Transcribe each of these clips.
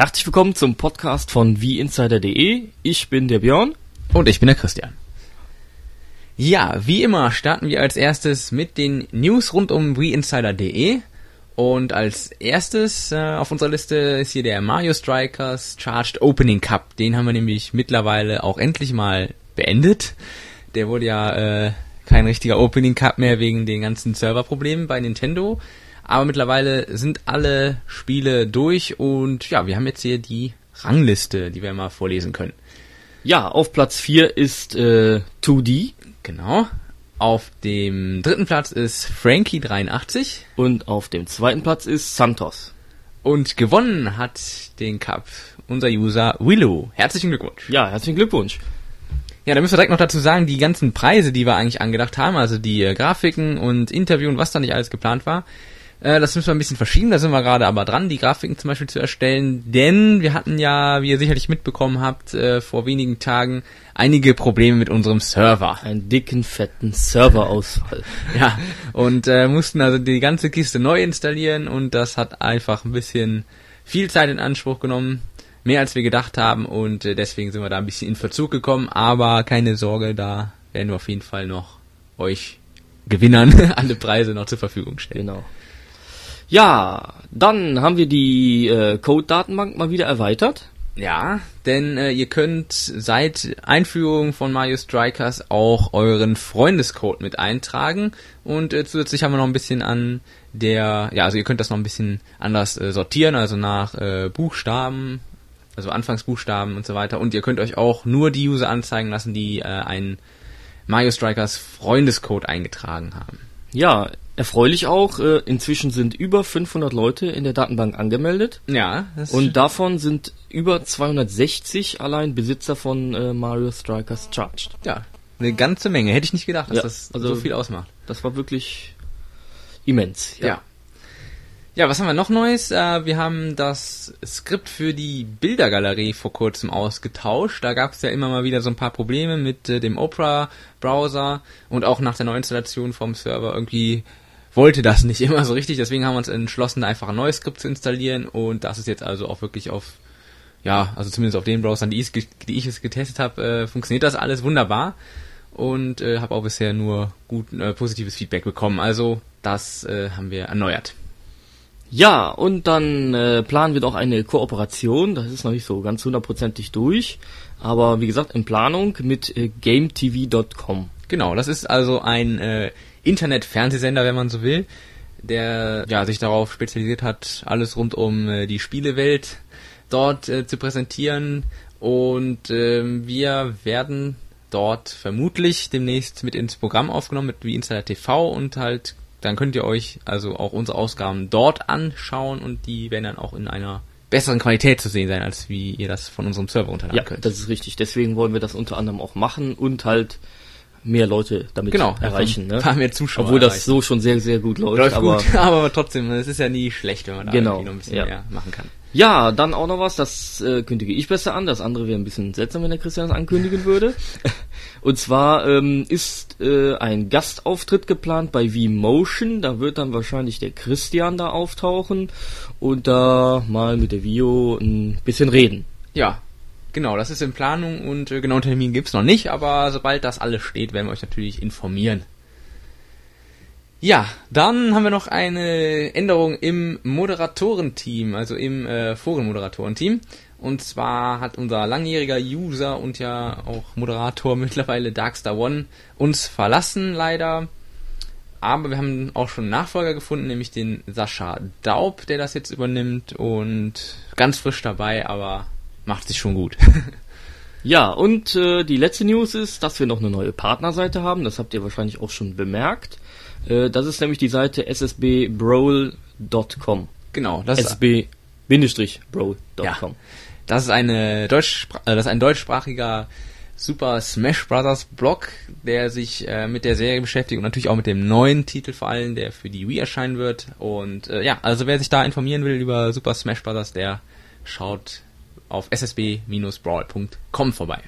Herzlich willkommen zum Podcast von wieinsider.de. Ich bin der Björn. Und ich bin der Christian. Ja, wie immer starten wir als erstes mit den News rund um wieinsider.de. Und als erstes äh, auf unserer Liste ist hier der Mario Strikers Charged Opening Cup. Den haben wir nämlich mittlerweile auch endlich mal beendet. Der wurde ja äh, kein richtiger Opening Cup mehr wegen den ganzen Serverproblemen bei Nintendo. Aber mittlerweile sind alle Spiele durch und ja, wir haben jetzt hier die Rangliste, die wir mal vorlesen können. Ja, auf Platz 4 ist äh, 2D. Genau. Auf dem dritten Platz ist Frankie83. Und auf dem zweiten Platz ist Santos. Und gewonnen hat den Cup unser User Willow. Herzlichen Glückwunsch. Ja, herzlichen Glückwunsch. Ja, da müssen wir direkt noch dazu sagen, die ganzen Preise, die wir eigentlich angedacht haben, also die äh, Grafiken und Interview und was da nicht alles geplant war, das müssen wir ein bisschen verschieben, da sind wir gerade aber dran, die Grafiken zum Beispiel zu erstellen, denn wir hatten ja, wie ihr sicherlich mitbekommen habt, äh, vor wenigen Tagen einige Probleme mit unserem Server. Einen dicken, fetten Serverausfall. ja, und äh, mussten also die ganze Kiste neu installieren und das hat einfach ein bisschen viel Zeit in Anspruch genommen mehr als wir gedacht haben und äh, deswegen sind wir da ein bisschen in Verzug gekommen, aber keine Sorge, da werden wir auf jeden Fall noch euch Gewinnern alle Preise noch zur Verfügung stellen. Genau. Ja, dann haben wir die äh, Code-Datenbank mal wieder erweitert. Ja, denn äh, ihr könnt seit Einführung von Mario Strikers auch euren Freundescode mit eintragen und äh, zusätzlich haben wir noch ein bisschen an der, ja, also ihr könnt das noch ein bisschen anders äh, sortieren, also nach äh, Buchstaben, also Anfangsbuchstaben und so weiter. Und ihr könnt euch auch nur die User anzeigen lassen, die äh, einen Mario Strikers Freundescode eingetragen haben. Ja, erfreulich auch, äh, inzwischen sind über 500 Leute in der Datenbank angemeldet. Ja. und davon sind über 260 allein Besitzer von äh, Mario Strikers Charged. Ja, eine ganze Menge. Hätte ich nicht gedacht, dass ja, das also so viel ausmacht. Das war wirklich immens. Ja. ja. Ja, was haben wir noch Neues? Äh, wir haben das Skript für die Bildergalerie vor kurzem ausgetauscht. Da gab es ja immer mal wieder so ein paar Probleme mit äh, dem Opera-Browser und auch nach der Neuinstallation vom Server irgendwie wollte das nicht immer so richtig. Deswegen haben wir uns entschlossen, einfach ein neues Skript zu installieren und das ist jetzt also auch wirklich auf, ja, also zumindest auf den Browsern, die ich, die ich es getestet habe, äh, funktioniert das alles wunderbar und äh, habe auch bisher nur gut äh, positives Feedback bekommen. Also das äh, haben wir erneuert. Ja, und dann äh, planen wir doch eine Kooperation. Das ist noch nicht so ganz hundertprozentig durch. Aber wie gesagt, in Planung mit äh, GameTV.com. Genau, das ist also ein äh, Internet-Fernsehsender, wenn man so will, der ja sich darauf spezialisiert hat, alles rund um äh, die Spielewelt dort äh, zu präsentieren. Und äh, wir werden dort vermutlich demnächst mit ins Programm aufgenommen, mit wie Insider TV und halt dann könnt ihr euch also auch unsere Ausgaben dort anschauen und die werden dann auch in einer besseren Qualität zu sehen sein, als wie ihr das von unserem Server runterladen ja, könnt. das ist richtig. Deswegen wollen wir das unter anderem auch machen und halt mehr Leute damit genau, erreichen. Ne? Ein paar mehr Zuschauer Obwohl das so schon sehr, sehr gut läuft. läuft aber, gut, aber trotzdem, es ist ja nie schlecht, wenn man da genau, irgendwie noch ein bisschen ja. mehr machen kann. Ja, dann auch noch was, das äh, kündige ich besser an. Das andere wäre ein bisschen seltsam, wenn der Christian das ankündigen würde. Und zwar ähm, ist äh, ein Gastauftritt geplant bei V-Motion. Da wird dann wahrscheinlich der Christian da auftauchen und da mal mit der Vio ein bisschen reden. Ja, genau, das ist in Planung und äh, genau Termin gibt's noch nicht, aber sobald das alles steht, werden wir euch natürlich informieren. Ja, dann haben wir noch eine Änderung im Moderatorenteam, also im äh, Forenmoderatorenteam. Und zwar hat unser langjähriger User und ja auch Moderator mittlerweile Darkstar One uns verlassen, leider. Aber wir haben auch schon einen Nachfolger gefunden, nämlich den Sascha Daub, der das jetzt übernimmt und ganz frisch dabei, aber macht sich schon gut. ja, und äh, die letzte News ist, dass wir noch eine neue Partnerseite haben. Das habt ihr wahrscheinlich auch schon bemerkt. Äh, das ist nämlich die Seite ssbbrawl.com. Genau, das ssb-brawl.com. Ja, das ist eine Deutsch, äh, das ist ein deutschsprachiger Super Smash Brothers Blog, der sich äh, mit der Serie beschäftigt und natürlich auch mit dem neuen Titel vor allem, der für die Wii erscheinen wird. Und äh, ja, also wer sich da informieren will über Super Smash Brothers, der schaut auf ssb-brawl.com vorbei.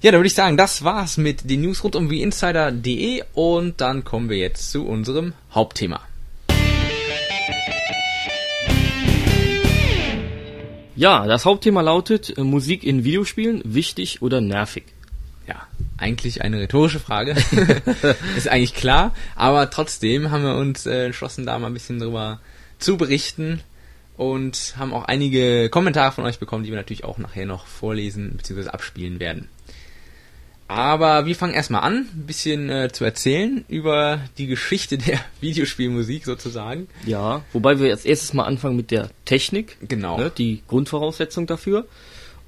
Ja, dann würde ich sagen, das war's mit den News rund um WeInsider.de und dann kommen wir jetzt zu unserem Hauptthema. Ja, das Hauptthema lautet äh, Musik in Videospielen, wichtig oder nervig? Ja, eigentlich eine rhetorische Frage. ist eigentlich klar, aber trotzdem haben wir uns äh, entschlossen, da mal ein bisschen drüber zu berichten und haben auch einige Kommentare von euch bekommen, die wir natürlich auch nachher noch vorlesen bzw. abspielen werden. Aber wir fangen erstmal an, ein bisschen äh, zu erzählen über die Geschichte der Videospielmusik sozusagen. Ja, wobei wir jetzt erstes mal anfangen mit der Technik. Genau. Ne, die Grundvoraussetzung dafür.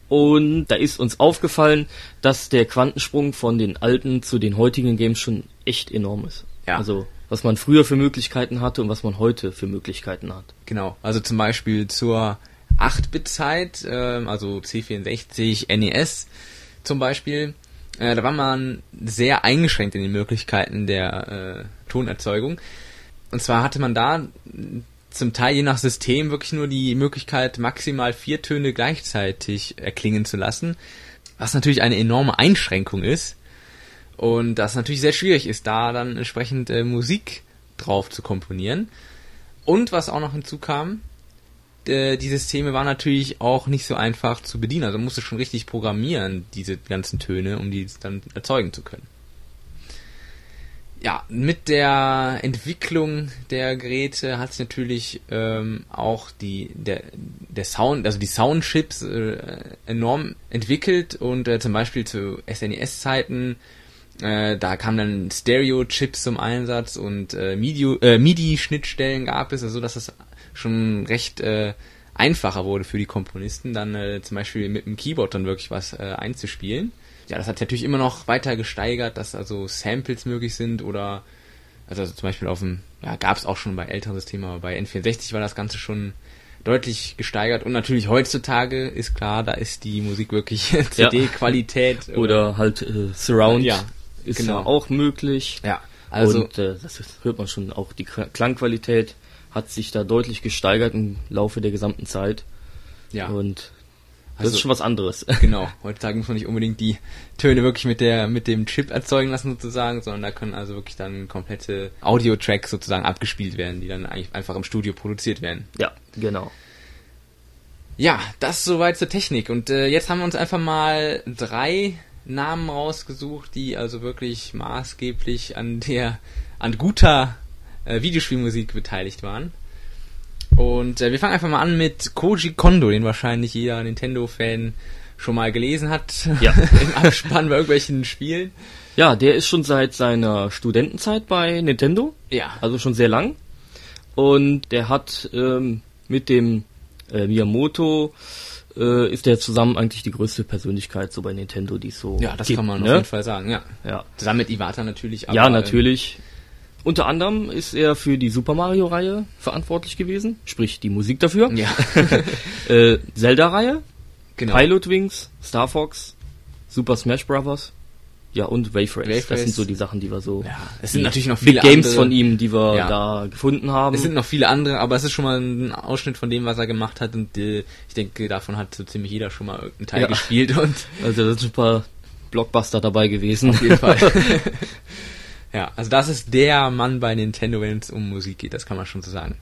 Und da ist uns aufgefallen, dass der Quantensprung von den alten zu den heutigen Games schon echt enorm ist. Ja. Also was man früher für Möglichkeiten hatte und was man heute für Möglichkeiten hat. Genau, also zum Beispiel zur 8-Bit-Zeit, ähm, also C64, NES zum Beispiel, äh, da war man sehr eingeschränkt in den Möglichkeiten der äh, Tonerzeugung. Und zwar hatte man da zum Teil je nach System wirklich nur die Möglichkeit, maximal vier Töne gleichzeitig erklingen zu lassen, was natürlich eine enorme Einschränkung ist. Und das natürlich sehr schwierig ist, da dann entsprechend äh, Musik drauf zu komponieren. Und was auch noch hinzukam, die Systeme waren natürlich auch nicht so einfach zu bedienen. Also musste schon richtig programmieren, diese ganzen Töne, um die dann erzeugen zu können. Ja, mit der Entwicklung der Geräte hat sich natürlich ähm, auch die der der Sound, also die Soundchips äh, enorm entwickelt und äh, zum Beispiel zu SNES-Zeiten äh, da kamen dann Stereo-Chips zum Einsatz und äh, äh, MIDI-Schnittstellen gab es, also dass es schon recht äh, einfacher wurde für die Komponisten, dann äh, zum Beispiel mit dem Keyboard dann wirklich was äh, einzuspielen. Ja, das hat sich natürlich immer noch weiter gesteigert, dass also Samples möglich sind oder also, zum Beispiel auf dem, ja, gab es auch schon bei älteren Systemen, aber bei N64 war das Ganze schon deutlich gesteigert. Und natürlich heutzutage ist klar, da ist die Musik wirklich CD-Qualität oder, oder, halt äh, Surround. Ja, ist genau. ja auch möglich. Ja, also und äh, das hört man schon auch die Klangqualität hat sich da deutlich gesteigert im Laufe der gesamten Zeit. Ja. Und das also, ist schon was anderes. Genau. Heutzutage muss man nicht unbedingt die Töne wirklich mit der, mit dem Chip erzeugen lassen sozusagen, sondern da können also wirklich dann komplette Audio-Tracks sozusagen abgespielt werden, die dann eigentlich einfach im Studio produziert werden. Ja, genau. Ja, das soweit zur Technik. Und äh, jetzt haben wir uns einfach mal drei Namen rausgesucht, die also wirklich maßgeblich an der, an guter äh, Videospielmusik beteiligt waren. Und äh, wir fangen einfach mal an mit Koji Kondo, den wahrscheinlich jeder Nintendo-Fan schon mal gelesen hat. Ja. Im Abspann bei irgendwelchen Spielen. Ja, der ist schon seit seiner Studentenzeit bei Nintendo. Ja. Also schon sehr lang. Und der hat ähm, mit dem äh, Miyamoto äh, ist der zusammen eigentlich die größte Persönlichkeit so bei Nintendo, die so. Ja, das gibt, kann man ne? auf jeden Fall sagen, ja. ja. Zusammen mit Iwata natürlich. Aber, ja, natürlich. Unter anderem ist er für die Super Mario-Reihe verantwortlich gewesen, sprich die Musik dafür. Ja. äh, Zelda-Reihe, genau. Pilot Wings, Star Fox, Super Smash Bros. Ja, und Wave Race. Wave das sind so die Sachen, die wir so. Ja, es sind natürlich noch viele Games andere, von ihm, die wir ja. da gefunden haben. Es sind noch viele andere, aber es ist schon mal ein Ausschnitt von dem, was er gemacht hat und äh, ich denke, davon hat so ziemlich jeder schon mal irgendeinen Teil ja. gespielt und. Also da sind ein paar Blockbuster dabei gewesen. Auf jeden Fall. ja, also das ist der Mann bei Nintendo, wenn es um Musik geht, das kann man schon so sagen.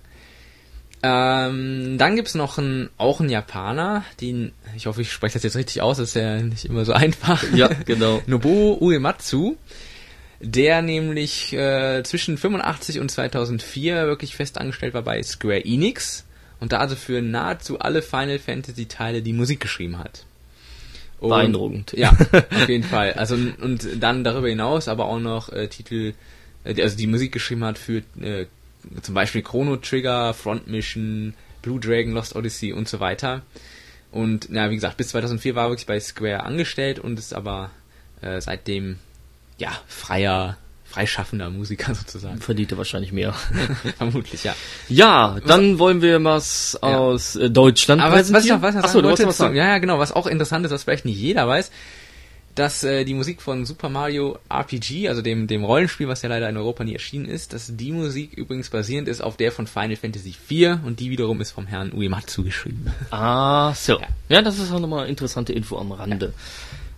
Ähm, dann gibt's noch einen, auch einen Japaner, den, ich hoffe, ich spreche das jetzt richtig aus, das ist ja nicht immer so einfach. Ja, genau. Nobuo Uematsu, der nämlich äh, zwischen 85 und 2004 wirklich fest angestellt war bei Square Enix und da also für nahezu alle Final Fantasy Teile die Musik geschrieben hat. Und, Beeindruckend. Ja, auf jeden Fall. Also und dann darüber hinaus aber auch noch äh, Titel, äh, also die Musik geschrieben hat für äh, zum Beispiel Chrono Trigger, Front Mission, Blue Dragon, Lost Odyssey und so weiter. Und na, wie gesagt, bis 2004 war er wirklich bei Square angestellt und ist aber äh, seitdem ja freier, freischaffender Musiker sozusagen. Verdient er wahrscheinlich mehr. Vermutlich, ja. Ja, dann was, wollen wir was ja. aus äh, Deutschland aber. Was, was ich noch, was Achso, du wolltest was sagen. Ja, ja, genau, was auch interessant ist, was vielleicht nicht jeder weiß dass äh, die Musik von Super Mario RPG, also dem, dem Rollenspiel, was ja leider in Europa nie erschienen ist, dass die Musik übrigens basierend ist auf der von Final Fantasy IV und die wiederum ist vom Herrn Uematsu geschrieben. Ah, so. Ja, ja das ist auch nochmal interessante Info am Rande.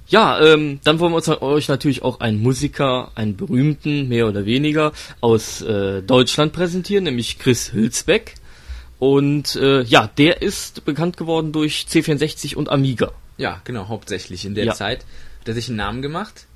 Ja, ja ähm, dann wollen wir uns euch natürlich auch einen Musiker, einen berühmten, mehr oder weniger, aus äh, Deutschland präsentieren, nämlich Chris Hülsbeck. Und äh, ja, der ist bekannt geworden durch C64 und Amiga. Ja, genau, hauptsächlich in der Ja. Zeit. Hat er sich einen Namen gemacht.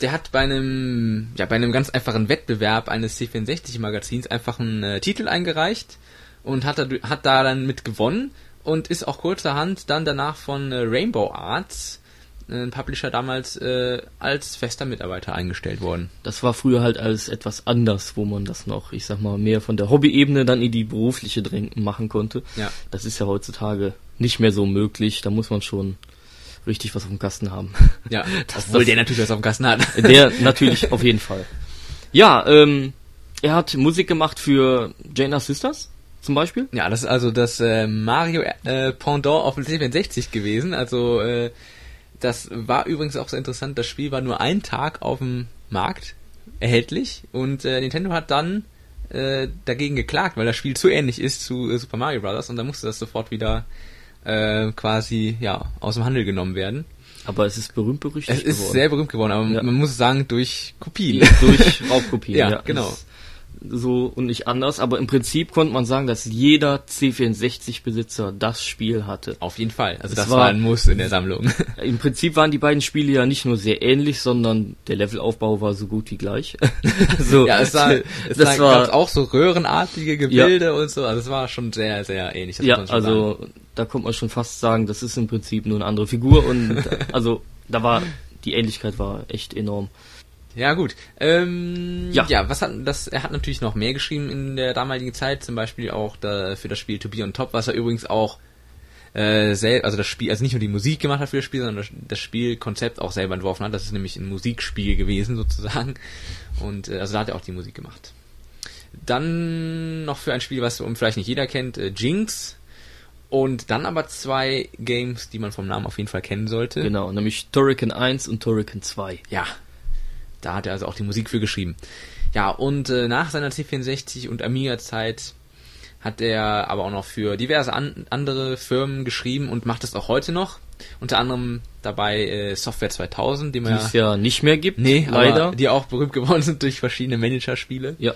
Der hat bei einem, ja, bei einem ganz einfachen Wettbewerb eines C64-Magazins einfach einen äh, Titel eingereicht und hat da, hat da dann mit gewonnen und ist auch kurzerhand dann danach von äh, Rainbow Arts, äh, ein Publisher damals, äh, als fester Mitarbeiter eingestellt worden. Das war früher halt alles etwas anders, wo man das noch, ich sag mal, mehr von der Hobbyebene dann in die berufliche Drängen machen konnte. Ja. Das ist ja heutzutage nicht mehr so möglich. Da muss man schon richtig was auf dem Kasten haben. Ja, Das- obwohl das- der natürlich was auf dem Kasten hat. Der natürlich auf jeden Fall. Ja, ähm, er hat Musik gemacht für Jaina Sisters zum Beispiel. Ja, das ist also das äh, Mario äh, Pendant auf dem C64 gewesen. Also äh, das war übrigens auch sehr interessant. Das Spiel war nur einen Tag auf dem Markt erhältlich und äh, Nintendo hat dann äh, dagegen geklagt, weil das Spiel zu ähnlich ist zu äh, Super Mario Bros. und dann musste das sofort wieder äh, quasi ja aus dem Handel genommen werden. Aber es ist berühmt berüchtigt Es ist geworden. sehr berühmt geworden, aber Ja. man muss sagen durch Kopien. durch Raubkopien. Ja, genau. ist So und nicht anders, aber im Prinzip konnte man sagen, dass jeder C64-Besitzer das Spiel hatte. Auf jeden Fall. Also Es das war- war ein Muss in der Sammlung. Im Prinzip waren die beiden Spiele ja nicht nur sehr ähnlich, sondern der Levelaufbau war so gut wie gleich. also, Ja, es war, es das war, auch so röhrenartige Gebilde und so. Also es war schon sehr, sehr ähnlich. ja, schon sagen. also da kommt man schon fast sagen, das ist im Prinzip nur eine andere Figur und also da war die Ähnlichkeit war echt enorm. Ja, gut. Ähm, Ja. ja. was hat das? Er hat natürlich noch mehr geschrieben in der damaligen Zeit, zum Beispiel auch da, für das Spiel To Be on Top, was er übrigens auch äh, selber, also das Spiel, also nicht nur die Musik gemacht hat für das Spiel, sondern das, das Spielkonzept auch selber entworfen hat. Das ist nämlich ein Musikspiel gewesen sozusagen. Und äh, also da hat er auch die Musik gemacht. Dann noch für ein Spiel, was vielleicht nicht jeder kennt, äh, Jinx. Und dann aber zwei Games, die man vom Namen auf jeden Fall kennen sollte. Genau, nämlich Turrican 1 und Turrican 2. Ja, da hat er also auch die Musik für geschrieben. Ja, und äh, nach seiner C64 und Amiga-Zeit hat er aber auch noch für diverse an andere Firmen geschrieben und macht es auch heute noch. Unter anderem dabei äh, Software 2000, die Die man es ja nicht mehr gibt, nee, leider. die auch berühmt geworden sind durch verschiedene Managerspiele. ja,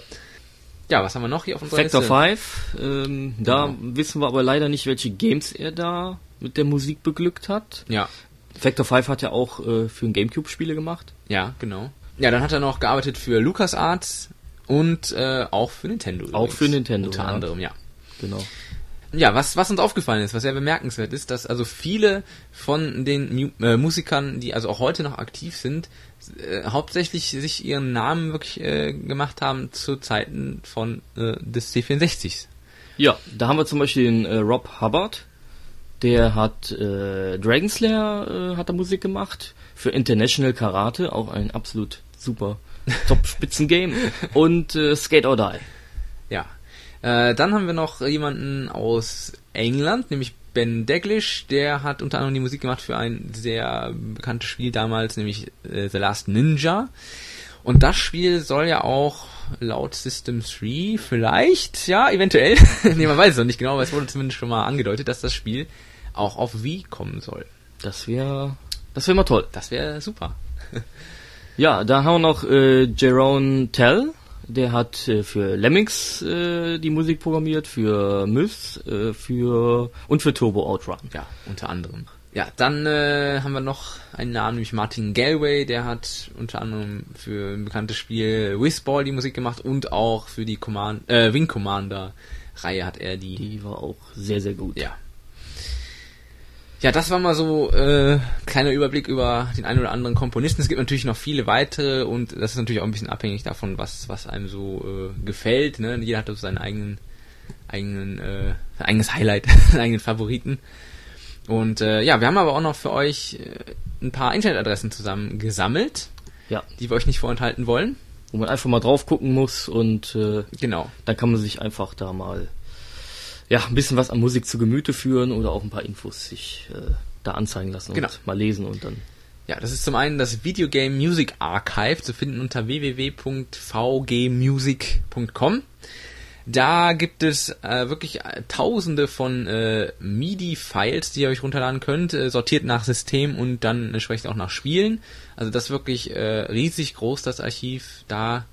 Ja, was haben wir noch hier auf unserer Factor Liste? 5, ähm, da Genau. wissen wir aber leider nicht, welche Games er da mit der Musik beglückt hat. Ja, Factor 5 hat ja auch äh, für ein Gamecube Spiele gemacht. ja, genau. Ja, dann hat er noch gearbeitet für LucasArts und äh, auch für Nintendo. Auch übrigens. für Nintendo, Unter ja. anderem, ja. Genau. Ja, was, was uns aufgefallen ist, was sehr bemerkenswert ist, dass also viele von den Mu äh, Musikern, die also auch heute noch aktiv sind, äh, hauptsächlich sich ihren Namen wirklich äh, gemacht haben zu Zeiten von äh, des C64s. Ja, da haben wir zum Beispiel den äh, Rob Hubbard. Der hat äh, Dragon Slayer äh, hat er Musik gemacht für International Karate, auch ein absolut super Top-Spitzen-Game und äh, Skate or Die. Ja. Äh, dann haben wir noch jemanden aus England, nämlich Ben Daglish, der hat unter anderem die Musik gemacht für ein sehr bekanntes Spiel damals, nämlich äh, The Last Ninja. Und das Spiel soll ja auch laut System 3 vielleicht, ja, eventuell, nee, man weiß es noch nicht genau, aber es wurde zumindest schon mal angedeutet, dass das Spiel auch auf Wii kommen soll. Das wäre das wäre mal toll. Das wäre super. Ja, da haben wir noch äh, Jerome Tell. Der hat äh, für Lemmings äh, die Musik programmiert, für Myths, äh, für und für Turbo Outrun. Ja, unter anderem. Ja, dann äh, haben wir noch einen Namen, nämlich Martin Galway, der hat unter anderem für ein bekanntes Spiel Whizball die Musik gemacht und auch für die Command äh, Wing Commander Reihe hat er die. Die war auch sehr, sehr gut. Ja. Ja, das war mal so äh, kleiner Überblick über den einen oder anderen Komponisten. Es gibt natürlich noch viele weitere und das ist natürlich auch ein bisschen abhängig davon, was was einem so äh, gefällt. Ne? Jeder hat so seinen eigenen eigenen äh, sein eigenes Highlight, seinen eigenen Favoriten. Und äh, ja, wir haben aber auch noch für euch äh, ein paar Internetadressen zusammen gesammelt, Ja, die wir euch nicht vorenthalten wollen. wo man einfach mal drauf gucken muss und äh, Genau. dann kann man sich einfach da mal ja ein bisschen was an Musik zu Gemüte führen oder auch ein paar Infos sich äh, da anzeigen lassen Genau. und mal lesen und dann Ja, das ist zum einen das Video Game Music Archive zu finden unter www.vgmusic.com. Da gibt es äh, wirklich äh, tausende von äh, MIDI-Files, die ihr euch runterladen könnt, äh, sortiert nach System und dann entsprechend auch nach Spielen. Also das ist wirklich äh, riesig groß, das Archiv. Da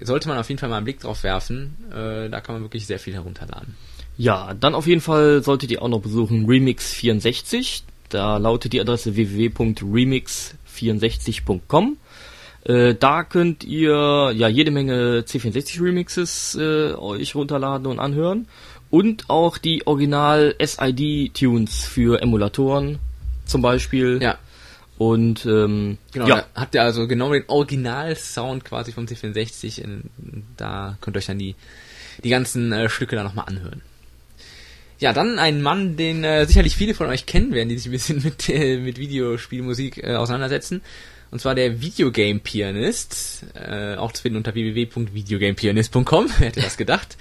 sollte man auf jeden Fall mal einen Blick drauf werfen. Äh, da kann man wirklich sehr viel herunterladen. Ja, dann auf jeden Fall solltet ihr auch noch besuchen Remix64. Da lautet die Adresse www.remix64.com. Äh, da könnt ihr ja jede Menge C64 Remixes äh, euch runterladen und anhören und auch die Original SID Tunes für Emulatoren zum Beispiel. Ja. Und ähm, Genau, ja, habt ihr also genau den Original-Sound quasi vom C64. in- Da könnt ihr euch dann die, die ganzen äh, Stücke da nochmal anhören. Ja, dann ein Mann, den äh, sicherlich viele von euch kennen werden, die sich ein bisschen mit, äh, mit Videospielmusik äh, auseinandersetzen. Und zwar der Videogame-Pianist, äh, auch zu finden unter www.videogamepianist.com, wer hätte das gedacht.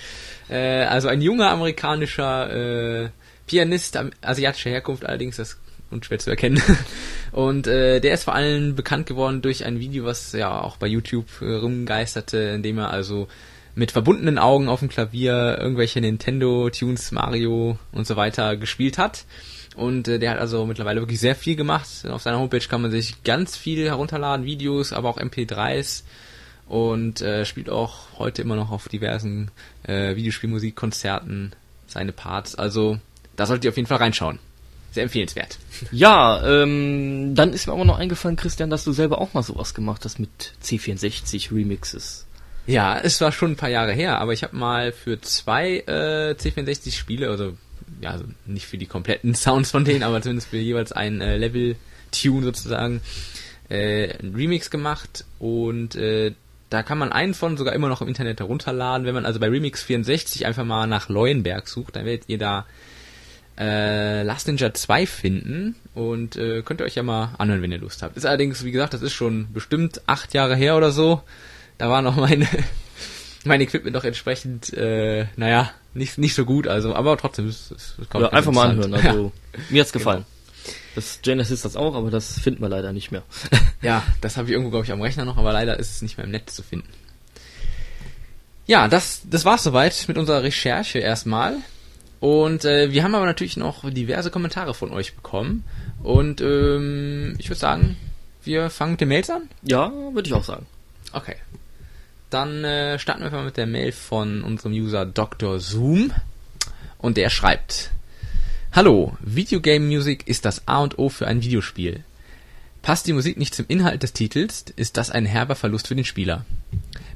Äh, also ein junger amerikanischer äh, Pianist, asiatischer Herkunft allerdings, das ist unschwer zu erkennen. Und äh, der ist vor allem bekannt geworden durch ein Video, was ja auch bei YouTube äh, rumgeisterte, in dem er also mit verbundenen Augen auf dem Klavier irgendwelche Nintendo-Tunes, Mario und so weiter gespielt hat. Und äh, der hat also mittlerweile wirklich sehr viel gemacht. Auf seiner Homepage kann man sich ganz viel herunterladen, Videos, aber auch MP3s. Und äh, spielt auch heute immer noch auf diversen äh, Videospielmusikkonzerten seine Parts. Also da solltet ihr auf jeden Fall reinschauen. Sehr empfehlenswert. ja, ähm, dann ist mir aber noch eingefallen, Christian, dass du selber auch mal sowas gemacht hast mit C64 Remixes. Ja, es war schon ein paar Jahre her, aber ich habe mal für zwei äh, C64-Spiele, also ja, also nicht für die kompletten Sounds von denen, aber zumindest für jeweils ein äh, Level-Tune sozusagen, äh, ein Remix gemacht und äh, da kann man einen von sogar immer noch im Internet herunterladen. Wenn man also bei Remix 64 einfach mal nach Leuenberg sucht, dann werdet ihr da äh, Last Ninja 2 finden und äh, könnt ihr euch ja mal anhören, wenn ihr Lust habt. Ist allerdings, wie gesagt, das ist schon bestimmt acht Jahre her oder so. Da war noch meine mein Equipment doch entsprechend, äh, naja, nicht, nicht so gut, also, aber trotzdem, es, es, kommt Ja, einfach mal anhören. Also mir hat's gefallen. Das Genesis das auch, aber das finden wir leider nicht mehr. Ja, das habe ich irgendwo, glaube ich, am Rechner noch, aber leider ist es nicht mehr im Netz zu finden. Ja, das, das war's soweit mit unserer Recherche erstmal. Und äh, wir haben aber natürlich noch diverse Kommentare von euch bekommen. Und ähm, ich würde sagen, wir fangen mit den Mails an. ja, würde ich auch sagen. Okay. Dann äh, starten wir mal mit der Mail von unserem User Dr. Zoom. Und der schreibt: Hallo, Videogame Music ist das A und O für ein Videospiel. Passt die Musik nicht zum Inhalt des Titels, ist das ein herber Verlust für den Spieler.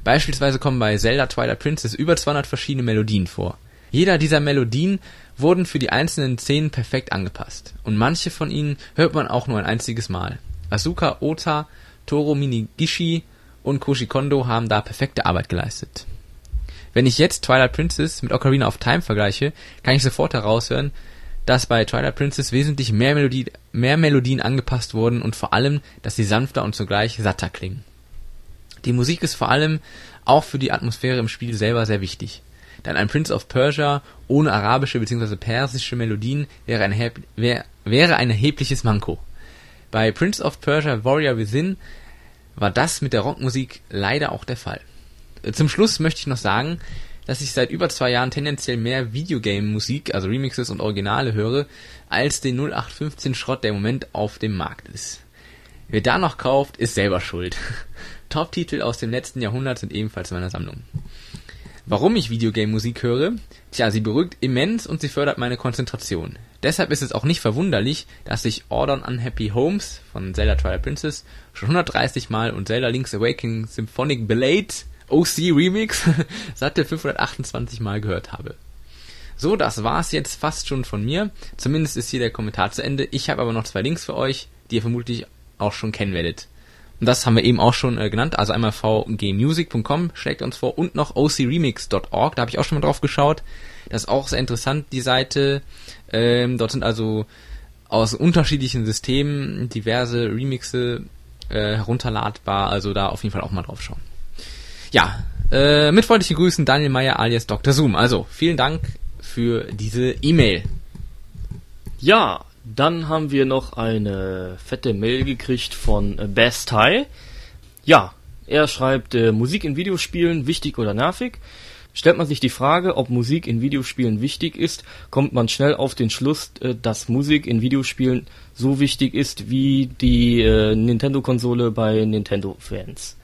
Beispielsweise kommen bei Zelda Twilight Princess über 200 verschiedene Melodien vor. Jeder dieser Melodien wurden für die einzelnen Szenen perfekt angepasst. Und manche von ihnen hört man auch nur ein einziges Mal. Asuka Ota, Toro Minigishi und Koji Kondo haben da perfekte Arbeit geleistet. Wenn ich jetzt Twilight Princess mit Ocarina of Time vergleiche, kann ich sofort heraushören, dass bei Twilight Princess wesentlich mehr, Melodie, mehr Melodien angepasst wurden und vor allem, dass sie sanfter und zugleich satter klingen. Die Musik ist vor allem auch für die Atmosphäre im Spiel selber sehr wichtig. Denn ein Prince of Persia ohne arabische bzw. persische Melodien wäre ein, wär, wäre ein erhebliches Manko. Bei Prince of Persia Warrior Within war das mit der Rockmusik leider auch der Fall. Äh, Zum Schluss möchte ich noch sagen, dass ich seit über zwei Jahren tendenziell mehr Videogame-Musik, also Remixes und Originale höre, als den 0815 Schrott, der im Moment auf dem Markt ist. Wer da noch kauft, ist selber schuld. Top-Titel aus dem letzten Jahrhundert sind ebenfalls in meiner Sammlung. Warum ich Videogame-Musik höre? Tja, sie beruhigt immens und sie fördert meine Konzentration. Deshalb ist es auch nicht verwunderlich, dass ich Order Unhappy Homes von Zelda Twilight Princess schon 130 Mal und Zelda Link's Awakening Symphonic Blade OC Remix satte 528 Mal gehört habe. So, das war's jetzt fast schon von mir. Zumindest ist hier der Kommentar zu Ende. Ich habe aber noch zwei Links für euch, die ihr vermutlich auch schon kennen werdet. Und das haben wir eben auch schon äh, genannt. Also einmal vgmusic.com schlägt uns vor und noch ocremix.org. Da habe ich auch schon mal drauf geschaut. Das ist auch sehr interessant, die Seite. Ähm, dort sind also aus unterschiedlichen Systemen diverse Remixe äh, herunterladbar. Also da auf jeden Fall auch mal drauf schauen. Ja, äh, mit freundlichen Grüßen Daniel Meyer alias Dr. Zoom. Also, vielen Dank für diese E-Mail. Ja, dann haben wir noch eine fette Mail gekriegt von äh, Best High. Ja, er schreibt, äh, Musik in Videospielen wichtig oder nervig? Stellt man sich die Frage, ob Musik in Videospielen wichtig ist, kommt man schnell auf den Schluss, äh, dass Musik in Videospielen so wichtig ist wie die äh, Nintendo-Konsole bei Nintendo-Fans.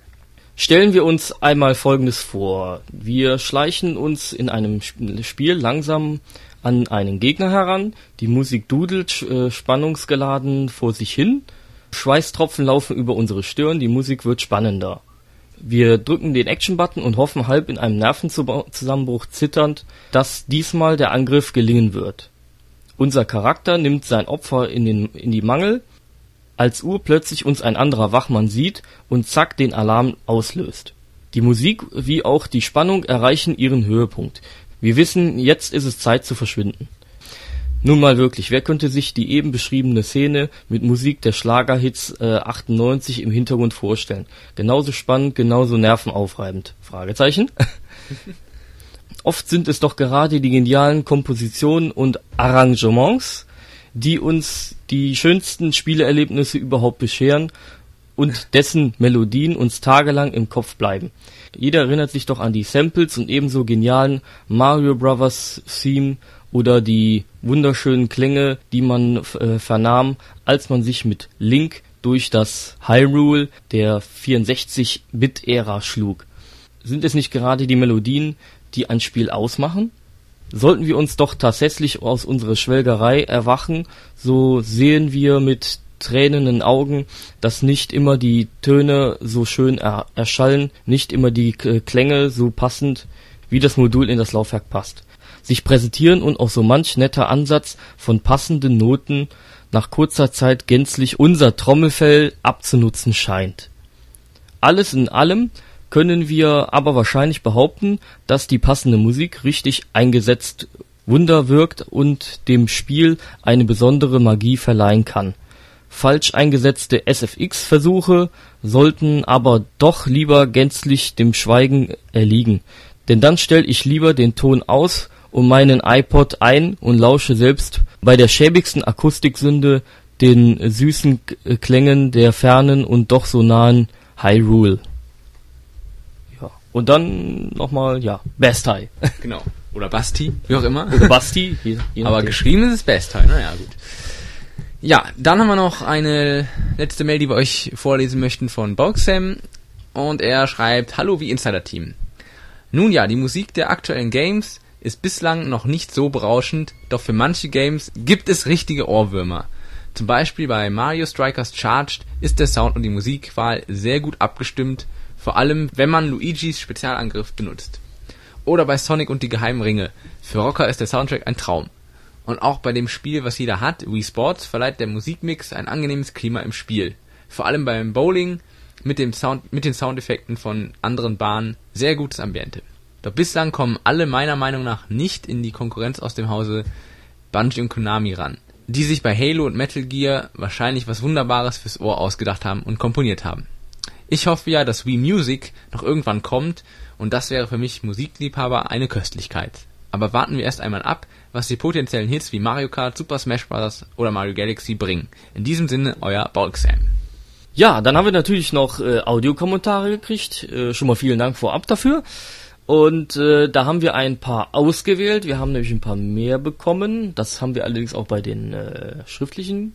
Stellen wir uns einmal Folgendes vor. Wir schleichen uns in einem Spiel langsam an einen Gegner heran, die Musik dudelt äh, spannungsgeladen vor sich hin, Schweißtropfen laufen über unsere Stirn, die Musik wird spannender. Wir drücken den Action-Button und hoffen halb in einem Nervenzusammenbruch zitternd, dass diesmal der Angriff gelingen wird. Unser Charakter nimmt sein Opfer in, den, in die Mangel, als urplötzlich uns ein anderer Wachmann sieht und zack den Alarm auslöst. Die Musik wie auch die Spannung erreichen ihren Höhepunkt. Wir wissen, jetzt ist es Zeit zu verschwinden. Nun mal wirklich, wer könnte sich die eben beschriebene Szene mit Musik der Schlagerhits äh, 98 im Hintergrund vorstellen? Genauso spannend, genauso nervenaufreibend? Fragezeichen. Oft sind es doch gerade die genialen Kompositionen und Arrangements, die uns die schönsten Spieleerlebnisse überhaupt bescheren und dessen Melodien uns tagelang im Kopf bleiben. Jeder erinnert sich doch an die Samples und ebenso genialen Mario Brothers Theme oder die wunderschönen Klänge, die man äh, vernahm, als man sich mit Link durch das Hyrule der 64-Bit-Ära schlug. Sind es nicht gerade die Melodien, die ein Spiel ausmachen? Sollten wir uns doch tatsächlich aus unserer Schwelgerei erwachen, so sehen wir mit tränenden Augen, dass nicht immer die Töne so schön er erschallen, nicht immer die Klänge so passend, wie das Modul in das Laufwerk passt. Sich präsentieren und auch so manch netter Ansatz von passenden Noten nach kurzer Zeit gänzlich unser Trommelfell abzunutzen scheint. Alles in allem können wir aber wahrscheinlich behaupten, dass die passende Musik richtig eingesetzt Wunder wirkt und dem Spiel eine besondere Magie verleihen kann Falsch eingesetzte SFX-Versuche sollten aber doch lieber gänzlich dem Schweigen erliegen, denn dann stell ich lieber den Ton aus und meinen iPod ein und lausche selbst bei der schäbigsten Akustiksünde den süßen Klängen der fernen und doch so nahen Hyrule. Und dann nochmal, ja, Best High. Genau. Oder Basti, wie auch immer. Oder Basti. Je, je Aber geschrieben ist es Best High, naja, gut. Ja, dann haben wir noch eine letzte Mail, die wir euch vorlesen möchten von Boxam. Und er schreibt, Hallo wie Insider-Team. Nun ja, die Musik der aktuellen Games ist bislang noch nicht so berauschend, doch für manche Games gibt es richtige Ohrwürmer. Zum Beispiel bei Mario Strikers Charged ist der Sound und die Musikwahl sehr gut abgestimmt, vor allem wenn man Luigis Spezialangriff benutzt. Oder bei Sonic und die geheimen Ringe. Für Rocker ist der Soundtrack ein Traum. Und auch bei dem Spiel, was jeder hat, Wii Sports, verleiht der Musikmix ein angenehmes Klima im Spiel. Vor allem beim Bowling mit, dem Sound, mit den Soundeffekten von anderen Bahnen sehr gutes Ambiente. Doch bislang kommen alle meiner Meinung nach nicht in die Konkurrenz aus dem Hause Bungie und Konami ran, die sich bei Halo und Metal Gear wahrscheinlich was Wunderbares fürs Ohr ausgedacht haben und komponiert haben. Ich hoffe ja, dass Wii Music noch irgendwann kommt und das wäre für mich Musikliebhaber eine Köstlichkeit. Aber warten wir erst einmal ab, was die potenziellen Hits wie Mario Kart, Super Smash Bros. oder Mario Galaxy bringen. In diesem Sinne, euer Bulk Sam. Ja, dann haben wir natürlich noch äh, Audiokommentare gekriegt. Äh, schon mal vielen Dank vorab dafür. Und äh, da haben wir ein paar ausgewählt. Wir haben nämlich ein paar mehr bekommen. Das haben wir allerdings auch bei den äh, schriftlichen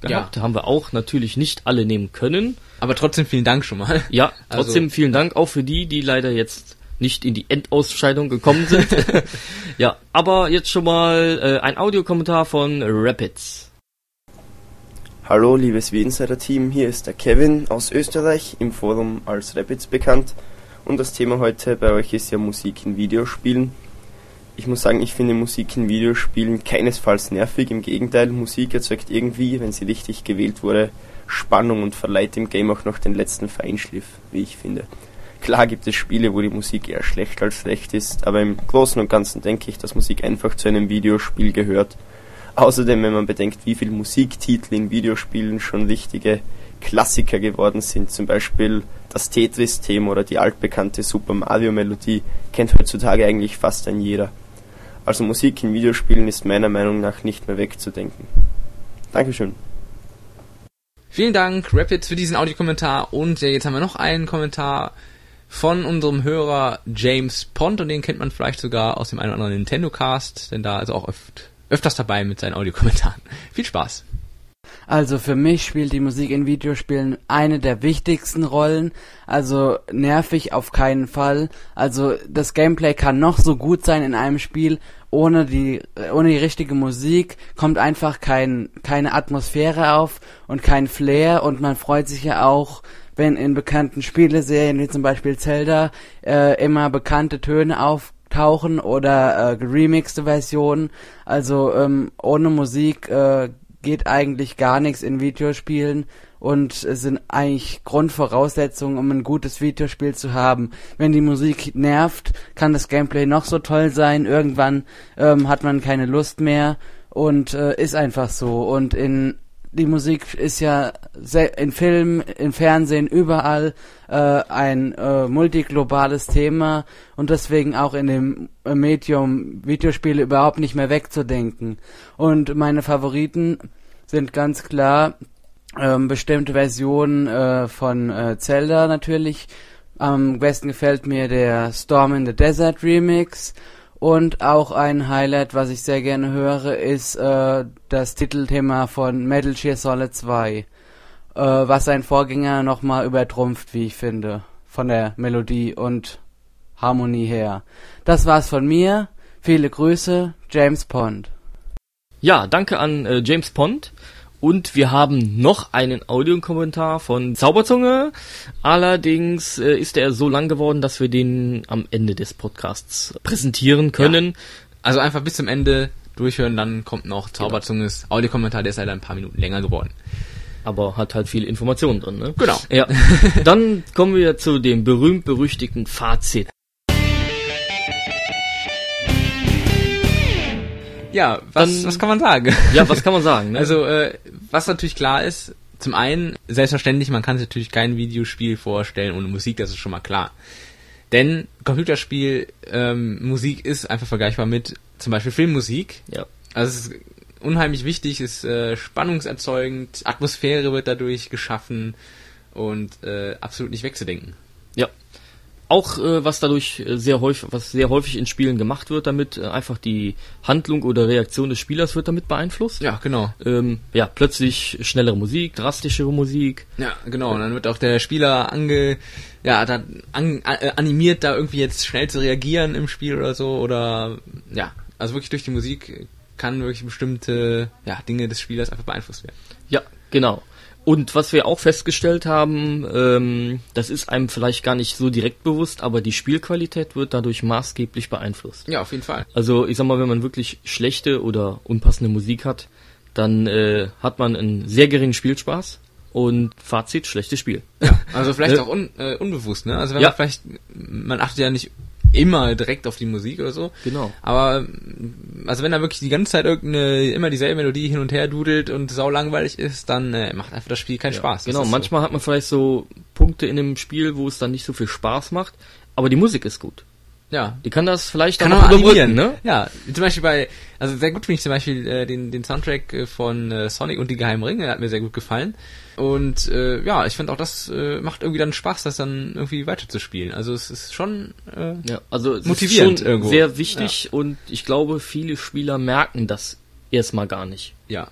gehabt. Ja. Haben wir auch natürlich nicht alle nehmen können. Aber trotzdem vielen Dank schon mal. Ja, also trotzdem also, vielen Dank auch für die, die leider jetzt nicht in die Endausscheidung gekommen sind. ja, aber jetzt schon mal äh, ein Audiokommentar von Rapids. Hallo, liebes W-Insider-Team, hier ist der Kevin aus Österreich, im Forum als Rapids bekannt. Und das Thema heute bei euch ist ja Musik in Videospielen. Ich muss sagen, ich finde Musik in Videospielen keinesfalls nervig, im Gegenteil, Musik erzeugt irgendwie, wenn sie richtig gewählt wurde, Spannung und verleiht dem Game auch noch den letzten Feinschliff, wie ich finde. Klar gibt es Spiele, wo die Musik eher schlecht als schlecht ist, aber im Großen und Ganzen denke ich, dass Musik einfach zu einem Videospiel gehört. Außerdem, wenn man bedenkt, wie viele Musiktitel in Videospielen schon wichtige Klassiker geworden sind, zum Beispiel das Tetris-Thema oder die altbekannte Super Mario-Melodie, kennt heutzutage eigentlich fast ein jeder. Also Musik in Videospielen ist meiner Meinung nach nicht mehr wegzudenken. Dankeschön. Vielen Dank, Rapids, für diesen Audiokommentar. Und jetzt haben wir noch einen Kommentar von unserem Hörer James Pond und den kennt man vielleicht sogar aus dem einen oder anderen Nintendo Cast, denn da ist er auch öft, öfters dabei mit seinen Audiokommentaren. Viel Spaß! Also für mich spielt die Musik in Videospielen eine der wichtigsten Rollen. Also nervig auf keinen Fall. Also das Gameplay kann noch so gut sein in einem Spiel. Ohne die, ohne die richtige Musik kommt einfach kein, keine Atmosphäre auf und kein Flair und man freut sich ja auch, wenn in bekannten Spieleserien wie zum Beispiel Zelda äh, immer bekannte Töne auftauchen oder äh, geremixte Versionen. Also ähm, ohne Musik äh, geht eigentlich gar nichts in Videospielen und sind eigentlich Grundvoraussetzungen, um ein gutes Videospiel zu haben. Wenn die Musik nervt, kann das Gameplay noch so toll sein. Irgendwann ähm, hat man keine Lust mehr und äh, ist einfach so. Und in die Musik ist ja in Filmen, im Fernsehen, überall äh, ein äh, multiglobales Thema und deswegen auch in dem äh, Medium Videospiele überhaupt nicht mehr wegzudenken. Und meine Favoriten sind ganz klar ähm, bestimmte Versionen äh, von äh, Zelda natürlich. Am besten gefällt mir der Storm in the Desert Remix und auch ein Highlight, was ich sehr gerne höre, ist äh, das Titelthema von Metal Gear Solid 2, äh, was sein Vorgänger nochmal übertrumpft, wie ich finde, von der Melodie und Harmonie her. Das war's von mir. Viele Grüße, James Pond. Ja, danke an äh, James Pond. Und wir haben noch einen Audiokommentar von Zauberzunge. Allerdings äh, ist er so lang geworden, dass wir den am Ende des Podcasts präsentieren können. Ja. Also einfach bis zum Ende durchhören, dann kommt noch Zauberzunges genau. Audiokommentar, der ist leider ein paar Minuten länger geworden. Aber hat halt viele Informationen drin, ne? Genau. Ja. Dann kommen wir zu dem berühmt-berüchtigten Fazit. Ja, was, Dann, was kann man sagen? Ja, was kann man sagen? Ne? Also, äh, was natürlich klar ist, zum einen, selbstverständlich, man kann sich natürlich kein Videospiel vorstellen ohne Musik, das ist schon mal klar. Denn Computerspiel, ähm, Musik ist einfach vergleichbar mit zum Beispiel Filmmusik. Ja. Also es ist unheimlich wichtig, ist äh, spannungserzeugend, Atmosphäre wird dadurch geschaffen und äh, absolut nicht wegzudenken. Ja, auch äh, was dadurch äh, sehr häufig, was sehr häufig in Spielen gemacht wird, damit äh, einfach die Handlung oder Reaktion des Spielers wird damit beeinflusst. Ja, genau. Ähm, ja, plötzlich schnellere Musik, drastischere Musik. Ja, genau. Und dann wird auch der Spieler ange, ja, da an, äh, animiert, da irgendwie jetzt schnell zu reagieren im Spiel oder so oder ja, also wirklich durch die Musik kann wirklich bestimmte ja, Dinge des Spielers einfach beeinflusst werden. Ja, genau. Und was wir auch festgestellt haben, ähm, das ist einem vielleicht gar nicht so direkt bewusst, aber die Spielqualität wird dadurch maßgeblich beeinflusst. Ja, auf jeden Fall. Also ich sag mal, wenn man wirklich schlechte oder unpassende Musik hat, dann äh, hat man einen sehr geringen Spielspaß und Fazit, schlechtes Spiel. Ja, also vielleicht auch un, äh, unbewusst, ne? Also wenn ja. man vielleicht, man achtet ja nicht immer direkt auf die Musik oder so. Genau. Aber also wenn da wirklich die ganze Zeit irgendeine immer dieselbe Melodie hin und her dudelt und sau langweilig ist, dann äh, macht einfach das Spiel keinen ja, Spaß. Genau, manchmal so. hat man vielleicht so Punkte in einem Spiel, wo es dann nicht so viel Spaß macht, aber die Musik ist gut. Ja. Die kann das vielleicht kann auch überbrücken, ne? Ja, zum Beispiel bei, also sehr gut finde ich zum Beispiel äh, den, den Soundtrack äh, von äh, Sonic und die Geheimen Ringe, der hat mir sehr gut gefallen. Und äh, ja, ich finde auch das äh, macht irgendwie dann Spaß, das dann irgendwie weiterzuspielen. Also es ist schon äh, ja, also es motivierend ist schon irgendwo. sehr wichtig ja. und ich glaube, viele Spieler merken das erstmal gar nicht. Ja.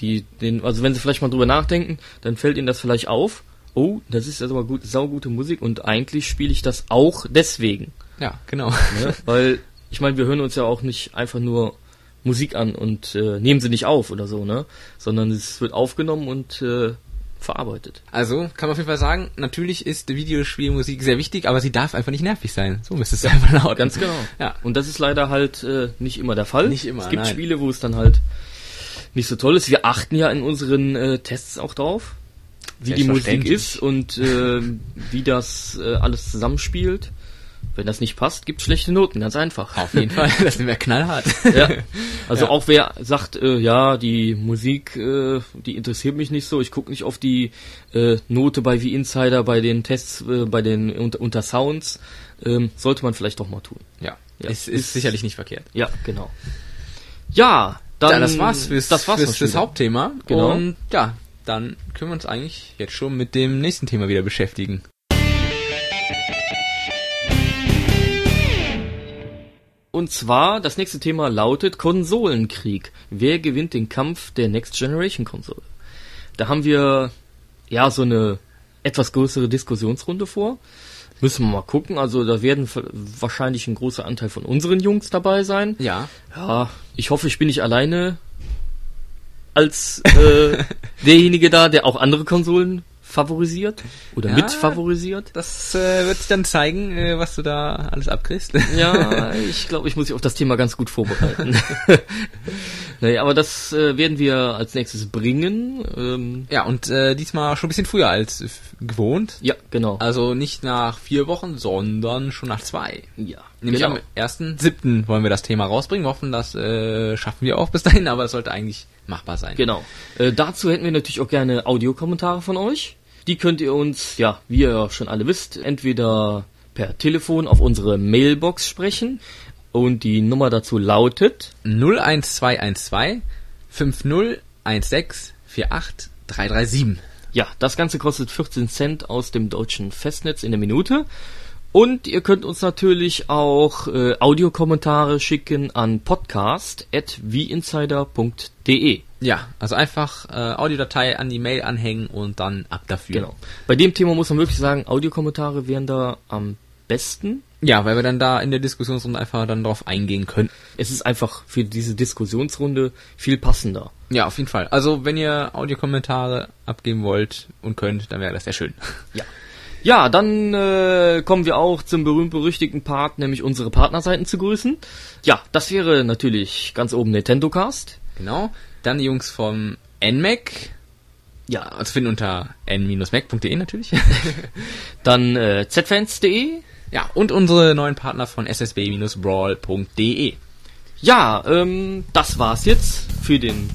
Die, den, also wenn sie vielleicht mal drüber nachdenken, dann fällt ihnen das vielleicht auf. Oh, das ist also mal gut, saugute Musik und eigentlich spiele ich das auch deswegen. Ja, genau. Ne? Weil, ich meine, wir hören uns ja auch nicht einfach nur Musik an und äh, nehmen sie nicht auf oder so, ne? Sondern es wird aufgenommen und äh, verarbeitet. Also kann man auf jeden Fall sagen, natürlich ist Videospielmusik sehr wichtig, aber sie darf einfach nicht nervig sein. So müsste es ja, einfach lauten. Ganz genau. Ja. Und das ist leider halt äh, nicht immer der Fall. Nicht immer. Es gibt nein. Spiele, wo es dann halt nicht so toll ist. Wir achten ja in unseren äh, Tests auch drauf, wie die Musik ist und äh, wie das äh, alles zusammenspielt. Wenn das nicht passt, gibt's schlechte Noten, ganz einfach. Auf jeden Fall, das sind wir knallhart. ja. Also ja. auch wer sagt, äh, ja, die Musik, äh, die interessiert mich nicht so, ich gucke nicht auf die äh, Note bei wie Insider, bei den Tests, äh, bei den unter, unter Sounds, ähm, sollte man vielleicht doch mal tun. Ja, ja. Es ist, ist sicherlich nicht verkehrt. Ja, genau. Ja, dann ja, das war's fürs, das, war's fürs das Hauptthema. Genau. Und ja, dann können wir uns eigentlich jetzt schon mit dem nächsten Thema wieder beschäftigen. Und zwar, das nächste Thema lautet Konsolenkrieg. Wer gewinnt den Kampf der Next Generation Konsole? Da haben wir ja so eine etwas größere Diskussionsrunde vor. Müssen wir mal gucken. Also da werden wahrscheinlich ein großer Anteil von unseren Jungs dabei sein. Ja. Ja, ich hoffe, ich bin nicht alleine als äh, derjenige da, der auch andere Konsolen favorisiert oder Ja. mit favorisiert. Das äh, wird sich dann zeigen, äh, was du da alles abkriegst. Ja, ich glaube, ich muss mich auf das Thema ganz gut vorbereiten. nee, aber das äh, werden wir als nächstes bringen. Ähm, Ja, und äh, diesmal schon ein bisschen früher als gewohnt. ja, genau. Also nicht nach vier Wochen, sondern schon nach zwei. ja, Nämlich genau. am 1.7. wollen wir das Thema rausbringen. Wir hoffen, das äh, schaffen wir auch bis dahin, aber es sollte eigentlich machbar sein. Genau. Äh, dazu hätten wir natürlich auch gerne Audiokommentare von euch. Die könnt ihr uns, ja, wie ihr schon alle wisst, entweder per Telefon auf unsere Mailbox sprechen. Und die Nummer dazu lautet 01212 5016 48337. Ja, das Ganze kostet 14 Cent aus dem deutschen Festnetz in der Minute. Und ihr könnt uns natürlich auch äh, Audiokommentare schicken an podcast.wieinsider.de. Ja, also einfach äh, Audiodatei an die Mail anhängen und dann ab dafür. Genau. Bei dem Thema muss man wirklich sagen, Audiokommentare wären da am besten. Ja, weil wir dann da in der Diskussionsrunde einfach dann drauf eingehen können. Es ist einfach für diese Diskussionsrunde viel passender. Ja, auf jeden Fall. Also wenn ihr Audiokommentare abgeben wollt und könnt, dann wäre das sehr schön. Ja. Ja, dann äh, kommen wir auch zum berühmt-berüchtigten Part, nämlich unsere Partnerseiten zu grüßen. Ja, das wäre natürlich ganz oben Nintendo Cast. Genau. Dann die Jungs vom NMAC. Ja, Also finden unter n-mac.de natürlich. dann äh, zfans.de. ja, und unsere neuen Partner von ssb-brawl.de. Ja, ähm, das war's jetzt für den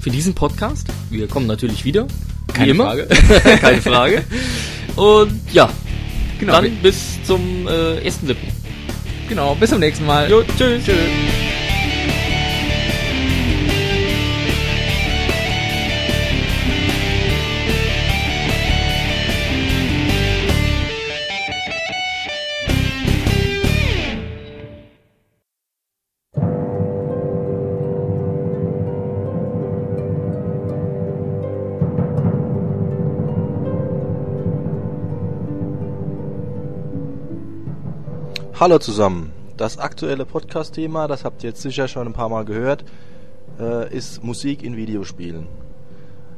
für diesen Podcast. Wir kommen natürlich wieder. Wie Keine immer. Frage. Keine Frage. Und ja, Genau. dann bis zum äh, 1.7. Genau, bis zum nächsten Mal. Jo, tschüss. tschüss. Hallo zusammen. Das aktuelle Podcast-Thema, das habt ihr jetzt sicher schon ein paar Mal gehört, äh, ist Musik in Videospielen.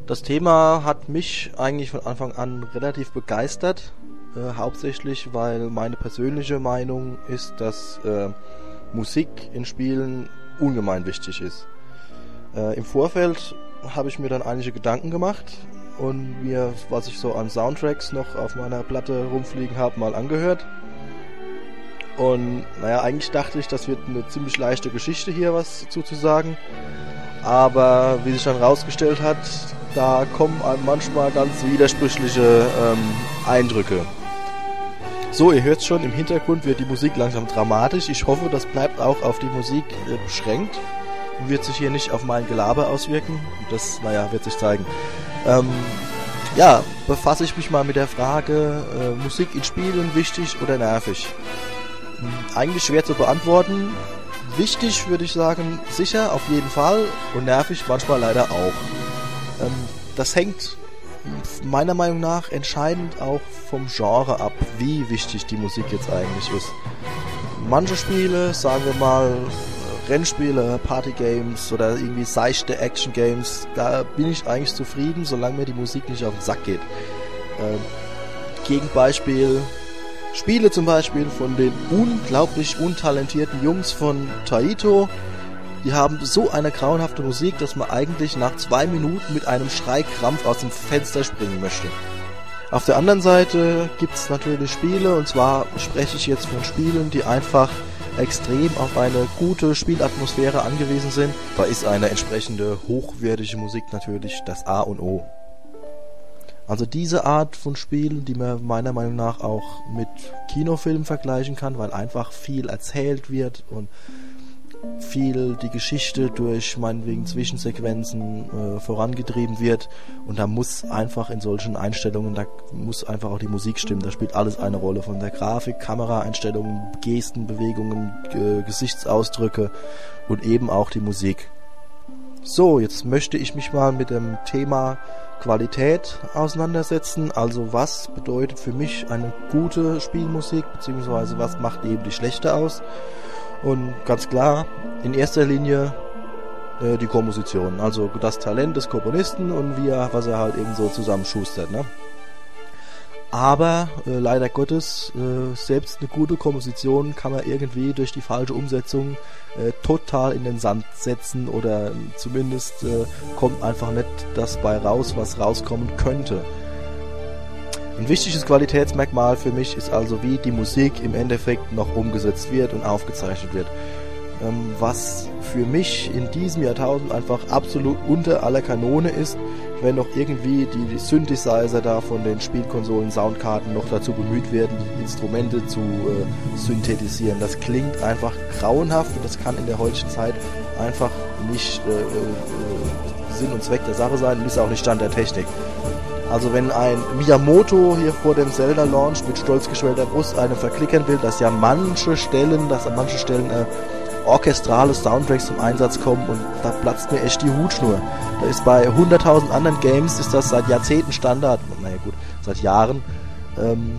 Das Thema hat mich eigentlich von Anfang an relativ begeistert, äh, hauptsächlich weil meine persönliche Meinung ist, dass äh, Musik in Spielen ungemein wichtig ist. Im Vorfeld habe ich mir dann einige Gedanken gemacht und mir, was ich so an Soundtracks noch auf meiner Platte rumfliegen habe, mal angehört. Und naja, eigentlich dachte ich, das wird eine ziemlich leichte Geschichte hier, was zu, sagen. Aber wie sich dann rausgestellt hat, da kommen einem manchmal ganz widersprüchliche ähm, Eindrücke. So, ihr hört schon, im Hintergrund wird die Musik langsam dramatisch. Ich hoffe, das bleibt auch auf die Musik äh, beschränkt und wird sich hier nicht auf mein Gelaber auswirken. Das, naja, wird sich zeigen. Ähm, ja, befasse ich mich mal mit der Frage, äh, Musik in Spielen wichtig oder nervig? Eigentlich schwer zu beantworten. Wichtig würde ich sagen, sicher, auf jeden Fall. Und nervig manchmal leider auch. Ähm, das hängt meiner Meinung nach entscheidend auch vom Genre ab, wie wichtig die Musik jetzt eigentlich ist. Manche Spiele, sagen wir mal Rennspiele, Partygames oder irgendwie seichte Action-Games, da bin ich eigentlich zufrieden, solange mir die Musik nicht auf den Sack geht. Ähm, Gegenbeispiel Spiele zum Beispiel von den unglaublich untalentierten Jungs von Taito. Die haben so eine grauenhafte Musik, dass man eigentlich nach zwei Minuten mit einem Schreikrampf aus dem Fenster springen möchte. Auf der anderen Seite gibt's natürlich Spiele, und zwar spreche ich jetzt von Spielen, die einfach extrem auf eine gute Spielatmosphäre angewiesen sind. Da ist eine entsprechende hochwertige Musik natürlich das A und O. Also diese Art von Spielen, die man meiner Meinung nach auch mit Kinofilmen vergleichen kann, weil einfach viel erzählt wird und viel die Geschichte durch meinetwegen Zwischensequenzen äh, vorangetrieben wird. Und da muss einfach in solchen Einstellungen, da muss einfach auch die Musik stimmen, da spielt alles eine Rolle. Von der Grafik, Kameraeinstellungen, Gesten, Bewegungen, äh, Gesichtsausdrücke und eben auch die Musik. So, jetzt möchte ich mich mal mit dem Thema Qualität auseinandersetzen. Also was bedeutet für mich eine gute Spielmusik, beziehungsweise was macht eben die schlechte aus. Und ganz klar, in erster Linie äh, die Komposition, also das Talent des Komponisten und wie er, was er halt eben so zusammenschustert. Ne? Aber äh, leider Gottes, äh, selbst eine gute Komposition kann man irgendwie durch die falsche Umsetzung äh, total in den Sand setzen oder zumindest äh, kommt einfach nicht das bei raus, was rauskommen könnte. Ein wichtiges Qualitätsmerkmal für mich ist also, wie die Musik im Endeffekt noch umgesetzt wird und aufgezeichnet wird. Ähm, was für mich in diesem Jahrtausend einfach absolut unter aller Kanone ist, wenn noch irgendwie die, Synthesizer da von den Spielkonsolen, Soundkarten noch dazu bemüht werden, die Instrumente zu äh, synthetisieren. Das klingt einfach grauenhaft und das kann in der heutigen Zeit einfach nicht äh, äh, Sinn und Zweck der Sache sein und ist auch nicht Stand der Technik. Also wenn ein Miyamoto hier vor dem Zelda-Launch mit stolz geschwellter Brust einem verklickern will, dass ja manche Stellen, dass an manchen Stellen äh, orchestrale Soundtracks zum Einsatz kommen und da platzt mir echt die Hutschnur. Da ist bei 100.000 anderen Games ist das seit Jahrzehnten Standard, naja gut, seit Jahren, ähm,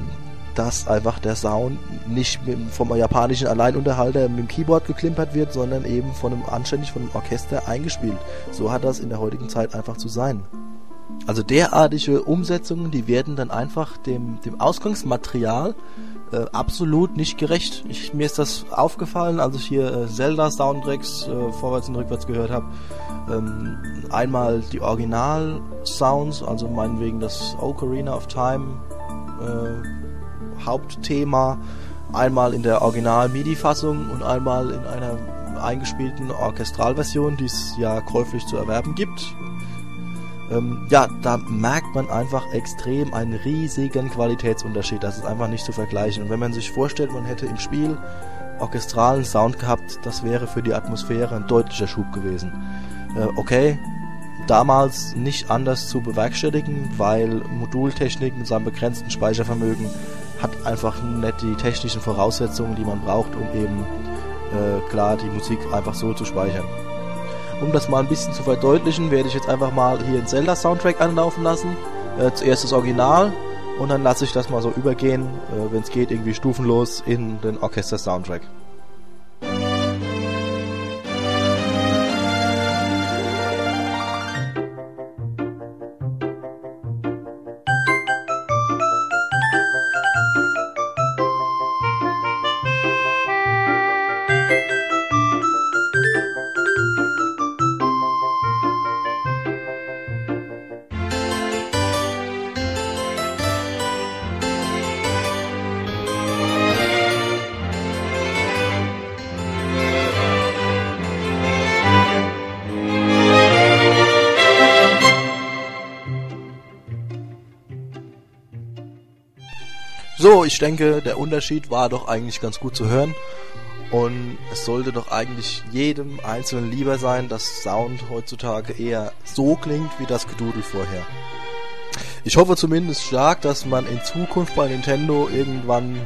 dass einfach der Sound nicht vom japanischen Alleinunterhalter mit dem Keyboard geklimpert wird, sondern eben von einem anständig von einem Orchester eingespielt. So hat das in der heutigen Zeit einfach zu sein. Also derartige Umsetzungen, die werden dann einfach dem, dem Ausgangsmaterial äh, absolut nicht gerecht. Ich, mir ist das aufgefallen, als ich hier äh, Zelda Soundtracks äh, vorwärts und rückwärts gehört habe. Ähm, einmal die Original Sounds, also meinetwegen das Ocarina of Time äh, Hauptthema, einmal in der Original MIDI-Fassung und einmal in einer eingespielten Orchestralversion, die es ja käuflich zu erwerben gibt ähm, ja, da merkt man einfach extrem einen riesigen Qualitätsunterschied. Das ist einfach nicht zu vergleichen. Und wenn man sich vorstellt, man hätte im Spiel orchestralen Sound gehabt, das wäre für die Atmosphäre ein deutlicher Schub gewesen. Äh, okay, damals nicht anders zu bewerkstelligen, weil Modultechnik mit seinem begrenzten Speichervermögen hat einfach nicht die technischen Voraussetzungen, die man braucht, um eben äh, klar die Musik einfach so zu speichern. Um das mal ein bisschen zu verdeutlichen, werde ich jetzt einfach mal hier einen Zelda-Soundtrack anlaufen lassen. Äh, zuerst das Original und dann lasse ich das mal so übergehen, äh, wenn es geht, irgendwie stufenlos in den Orchester-Soundtrack. So, ich denke, der Unterschied war doch eigentlich ganz gut zu hören. Und es sollte doch eigentlich jedem Einzelnen lieber sein, dass Sound heutzutage eher so klingt wie das Gedudel vorher. Ich hoffe zumindest stark, dass man in Zukunft bei Nintendo irgendwann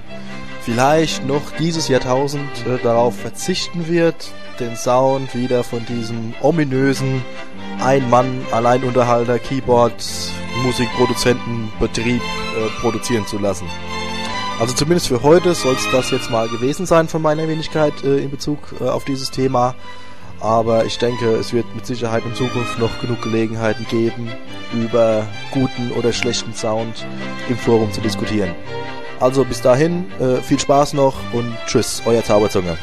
vielleicht noch dieses Jahrtausend äh, darauf verzichten wird, den Sound wieder von diesem ominösen Ein-Mann-Alleinunterhalter Keyboard Musikproduzentenbetrieb äh, produzieren zu lassen. Also zumindest für heute soll es das jetzt mal gewesen sein von meiner Wenigkeit äh, in Bezug äh, auf dieses Thema. Aber ich denke, es wird mit Sicherheit in Zukunft noch genug Gelegenheiten geben, über guten oder schlechten Sound im Forum zu diskutieren. Also bis dahin, äh, viel Spaß noch und tschüss, euer Zauberzunge.